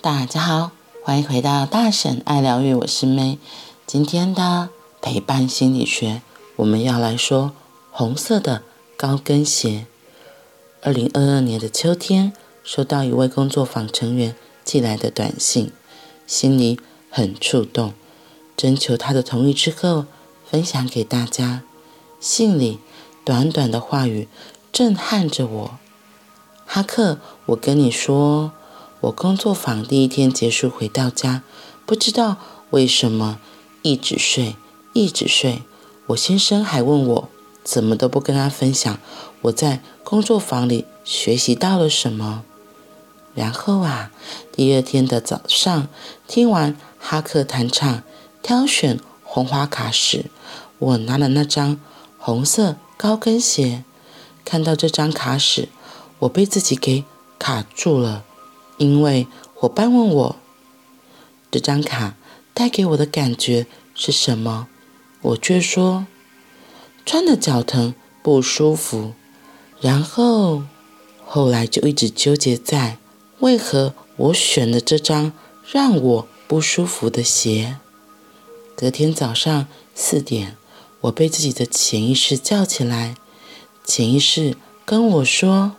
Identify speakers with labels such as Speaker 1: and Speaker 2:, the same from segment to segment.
Speaker 1: 大家好，欢迎回到大婶爱疗愈，我是 May。今天的陪伴心理学，我们要来说红色的高跟鞋。二零二二年的秋天，收到一位工作坊成员寄来的短信，心里很触动，征求他的同意之后，分享给大家。信里短短的话语震撼着我。哈克，我跟你说，我工作坊第一天结束回到家，不知道为什么一直睡，一直睡。我先生还问我，怎么都不跟他分享我在工作坊里学习到了什么。然后啊，第二天的早上，听完哈克弹唱挑选红花卡时，我拿了那张红色高跟鞋。看到这张卡时，我被自己给卡住了，因为伙伴问我，这张卡带给我的感觉是什么？我却说穿的脚疼不舒服。然后后来就一直纠结在为何我选了这张让我不舒服的鞋。隔天早上四点，我被自己的潜意识叫起来，潜意识跟我说。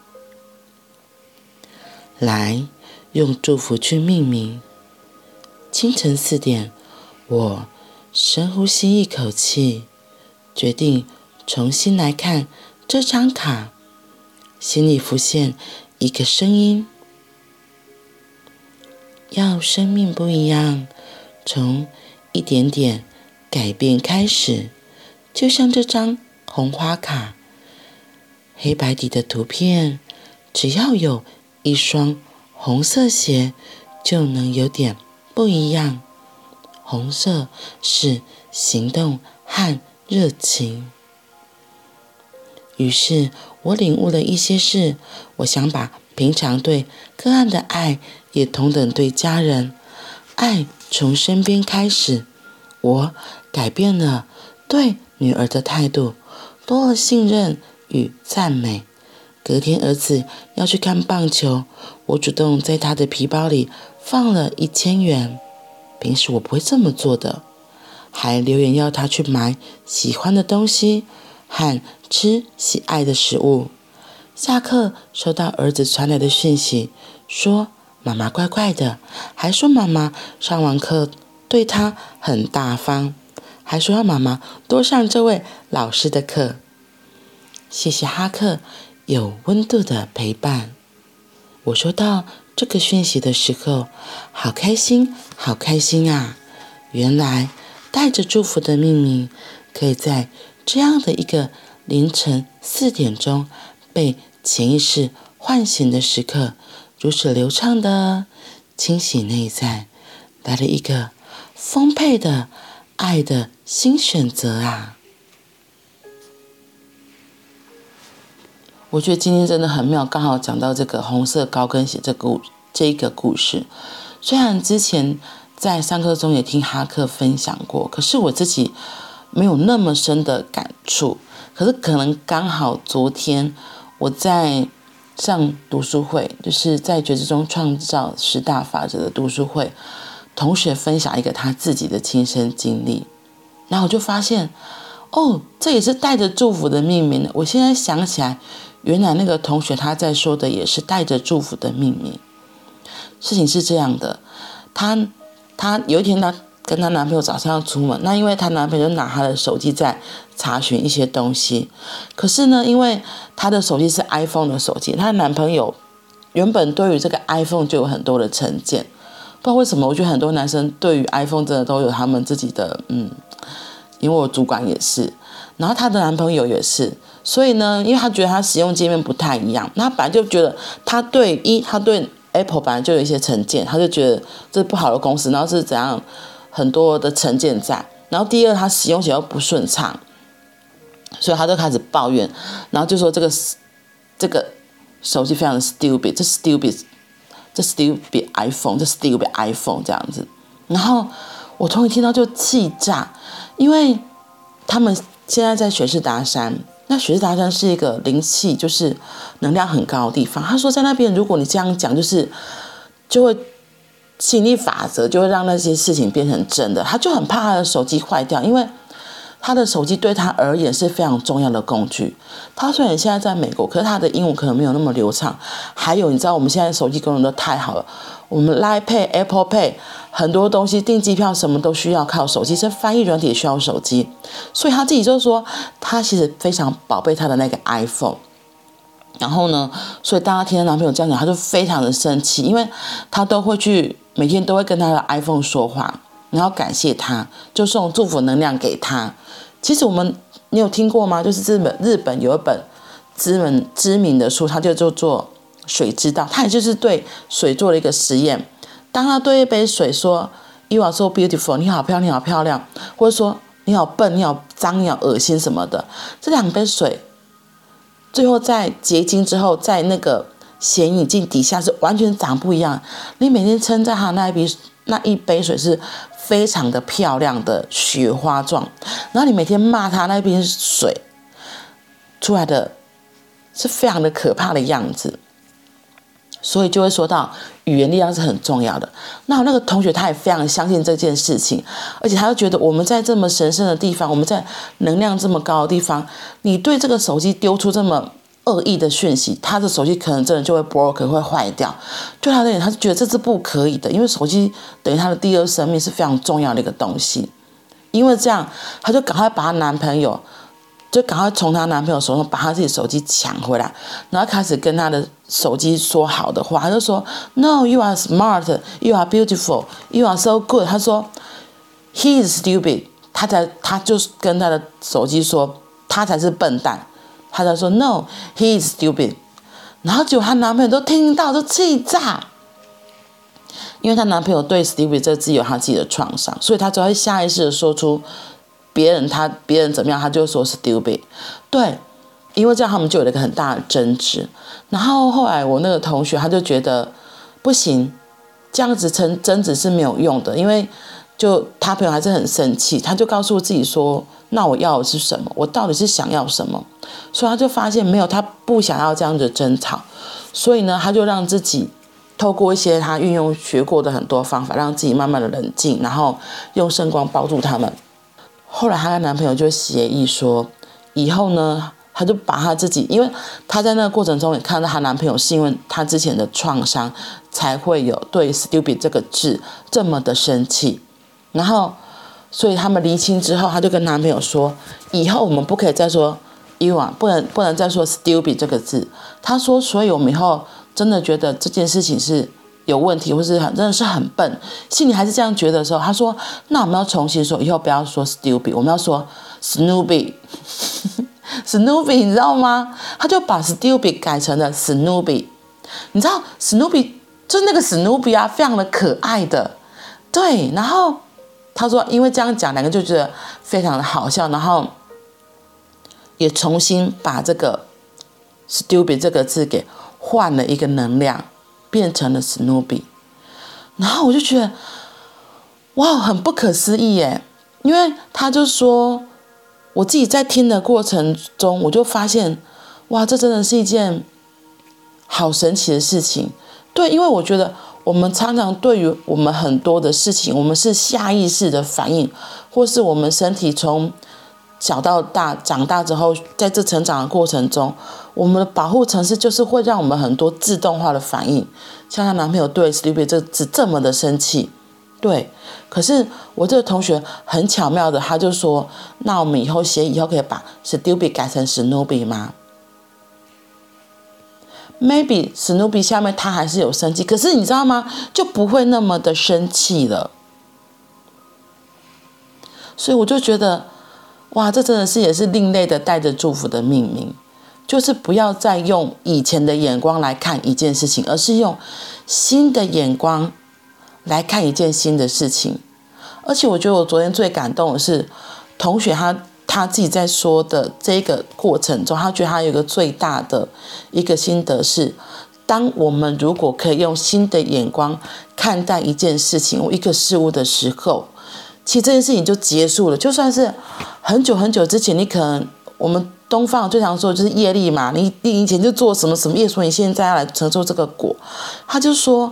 Speaker 1: 来，用祝福去命名。清晨四点，我深呼吸一口气，决定重新来看这张卡。心里浮现一个声音：要生命不一样，从一点点改变开始。就像这张红花卡，黑白底的图片，只要有。一双红色鞋就能有点不一样。红色是行动和热情。于是我领悟了一些事。我想把平常对个案的爱，也同等对家人。爱从身边开始。我改变了对女儿的态度，多了信任与赞美。隔天，儿子要去看棒球，我主动在他的皮包里放了一千元。平时我不会这么做的，还留言要他去买喜欢的东西和吃喜爱的食物。下课收到儿子传来的讯息，说妈妈怪怪的，还说妈妈上完课对他很大方，还说要妈妈多上这位老师的课。谢谢哈克。有温度的陪伴。我收到这个讯息的时候，好开心，好开心啊！原来带着祝福的命名，可以在这样的一个凌晨四点钟被潜意识唤醒的时刻，如此流畅的清洗内在，来了一个丰沛的爱的新选择啊！我觉得今天真的很妙，刚好讲到这个红色高跟鞋这个这一个故事。虽然之前在上课中也听哈克分享过，可是我自己没有那么深的感触。可是可能刚好昨天我在上读书会，就是在觉知中创造十大法则的读书会，同学分享一个他自己的亲身经历，然后我就发现，哦，这也是带着祝福的命名的。我现在想起来。原来那个同学他在说的也是带着祝福的秘密。事情是这样的，她她有一天她跟她男朋友早上要出门，那因为她男朋友拿她的手机在查询一些东西，可是呢，因为她的手机是 iPhone 的手机，她的男朋友原本对于这个 iPhone 就有很多的成见，不知道为什么，我觉得很多男生对于 iPhone 真的都有他们自己的嗯，因为我主管也是，然后她的男朋友也是。所以呢，因为她觉得他使用界面不太一样，那本来就觉得他对一，他对 Apple 本来就有一些成见，他就觉得这是不好的公司，然后是怎样很多的成见在。然后第二，他使用起来又不顺畅，所以他就开始抱怨，然后就说这个这个手机非常的 stupid，这 stupid，这 stupid iPhone，这 stupid iPhone 这样子。然后我同学听到就气炸，因为他们现在在雪士达山。那雪士达山是一个灵气，就是能量很高的地方。他说，在那边，如果你这样讲，就是就会吸引力法则就会让那些事情变成真的。他就很怕他的手机坏掉，因为他的手机对他而言是非常重要的工具。他虽然现在在美国，可是他的英文可能没有那么流畅。还有，你知道我们现在手机功能都太好了，我们 Line Pay、Apple Pay 很多东西订机票什么都需要靠手机，这翻译软体需要手机。所以他自己就说，他其实非常宝贝他的那个 iPhone。然后呢，所以当他听到男朋友这样讲，他就非常的生气，因为他都会去每天都会跟他的 iPhone 说话，然后感谢他，就送祝福能量给他。其实我们你有听过吗？就是日本日本有一本知名知名的书，它就叫做《水知道》，他也就是对水做了一个实验。当他对一杯水说 “You are so beautiful”，你好漂亮，你好漂亮，或者说你好笨，你好脏，你好恶心什么的，这两杯水。最后在结晶之后，在那个显影镜底下是完全长不一样。你每天称赞他那一杯那一杯水是非常的漂亮的雪花状，然后你每天骂他那一杯水出来的是非常的可怕的样子。所以就会说到语言力量是很重要的。那那个同学他也非常相信这件事情，而且他又觉得我们在这么神圣的地方，我们在能量这么高的地方，你对这个手机丢出这么恶意的讯息，他的手机可能真的就会 broke 会坏掉。对他而言，他是觉得这是不可以的，因为手机等于他的第二生命是非常重要的一个东西。因为这样，他就赶快把他男朋友。就赶快从她男朋友手中把她自己手机抢回来，然后开始跟她的手机说好的话。她就说：“No, you are smart, you are beautiful, you are so good。”她说：“He is stupid。”她才，她就是跟她的手机说：“他才是笨蛋。”她才说：“No, he is stupid。”然后结果她男朋友都听到，都气炸，因为她男朋友对 “stupid” 这个字有他自己的创伤，所以她只会下意识的说出。别人他别人怎么样，他就说 stupid，对，因为这样他们就有了一个很大的争执。然后后来我那个同学他就觉得不行，这样子争争执是没有用的，因为就他朋友还是很生气，他就告诉自己说：“那我要的是什么？我到底是想要什么？”所以他就发现没有，他不想要这样子争吵，所以呢，他就让自己透过一些他运用学过的很多方法，让自己慢慢的冷静，然后用圣光包住他们。后来，她跟男朋友就协议说，以后呢，她就把她自己，因为她在那个过程中也看到她男朋友是因为她之前的创伤，才会有对 “stupid” 这个字这么的生气。然后，所以他们离亲之后，她就跟男朋友说，以后我们不可以再说 “you 啊不能不能再说 “stupid” 这个字。她说，所以我们以后真的觉得这件事情是。有问题，或是很真的是很笨，心里还是这样觉得的时候，他说：“那我们要重新说，以后不要说 stupid，我们要说 Snoopy，Snoopy，你知道吗？”他就把 stupid 改成了 Snoopy，你知道 Snoopy 就是那个 Snoopy 啊，非常的可爱的，对。然后他说，因为这样讲，两个就觉得非常的好笑，然后也重新把这个 stupid 这个字给换了一个能量。变成了史努比，然后我就觉得，哇，很不可思议耶！因为他就说，我自己在听的过程中，我就发现，哇，这真的是一件好神奇的事情。对，因为我觉得我们常常对于我们很多的事情，我们是下意识的反应，或是我们身体从小到大长大之后，在这成长的过程中。我们的保护程式就是会让我们很多自动化的反应，像她男朋友对 stupid 这字这么的生气，对。可是我这个同学很巧妙的，他就说：“那我们以后写以后可以把 stupid 改成 Snoopy 吗？Maybe Snoopy 下面他还是有生气，可是你知道吗？就不会那么的生气了。所以我就觉得，哇，这真的是也是另类的带着祝福的命名。”就是不要再用以前的眼光来看一件事情，而是用新的眼光来看一件新的事情。而且我觉得我昨天最感动的是，同学他他自己在说的这个过程中，他觉得他有一个最大的一个心得是：当我们如果可以用新的眼光看待一件事情或一个事物的时候，其实这件事情就结束了。就算是很久很久之前，你可能我们。东方最常说就是业力嘛，你你以前就做什么什么业，所以你现在要来承受这个果。他就说，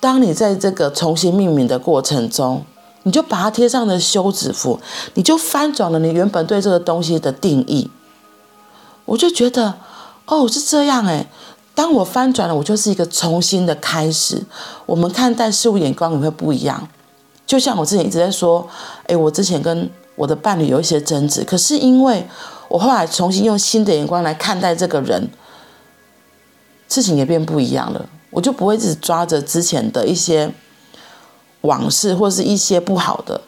Speaker 1: 当你在这个重新命名的过程中，你就把它贴上了休止符，你就翻转了你原本对这个东西的定义。我就觉得，哦，是这样诶。当我翻转了，我就是一个重新的开始。我们看待事物眼光也会不一样。就像我之前一直在说，诶，我之前跟我的伴侣有一些争执，可是因为我后来重新用新的眼光来看待这个人，事情也变不一样了。我就不会一直抓着之前的一些往事或是一些不好的，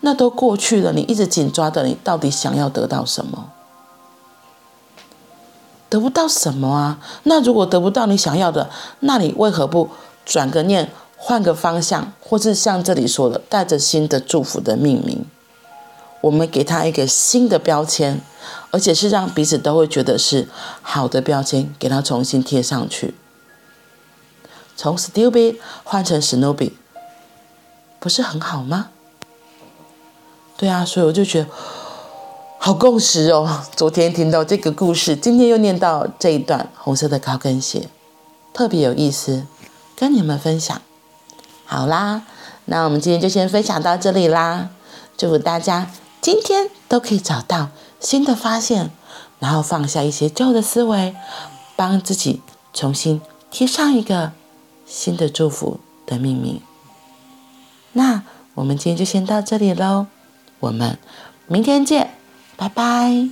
Speaker 1: 那都过去了。你一直紧抓的，你到底想要得到什么？得不到什么啊？那如果得不到你想要的，那你为何不转个念，换个方向，或是像这里说的，带着新的祝福的命名？我们给他一个新的标签，而且是让彼此都会觉得是好的标签，给他重新贴上去。从 Stupid 换成 Snoopy，不是很好吗？对啊，所以我就觉得。好共识哦！昨天听到这个故事，今天又念到这一段红色的高跟鞋，特别有意思，跟你们分享。好啦，那我们今天就先分享到这里啦。祝福大家今天都可以找到新的发现，然后放下一些旧的思维，帮自己重新贴上一个新的祝福的命名。那我们今天就先到这里喽，我们明天见。拜拜。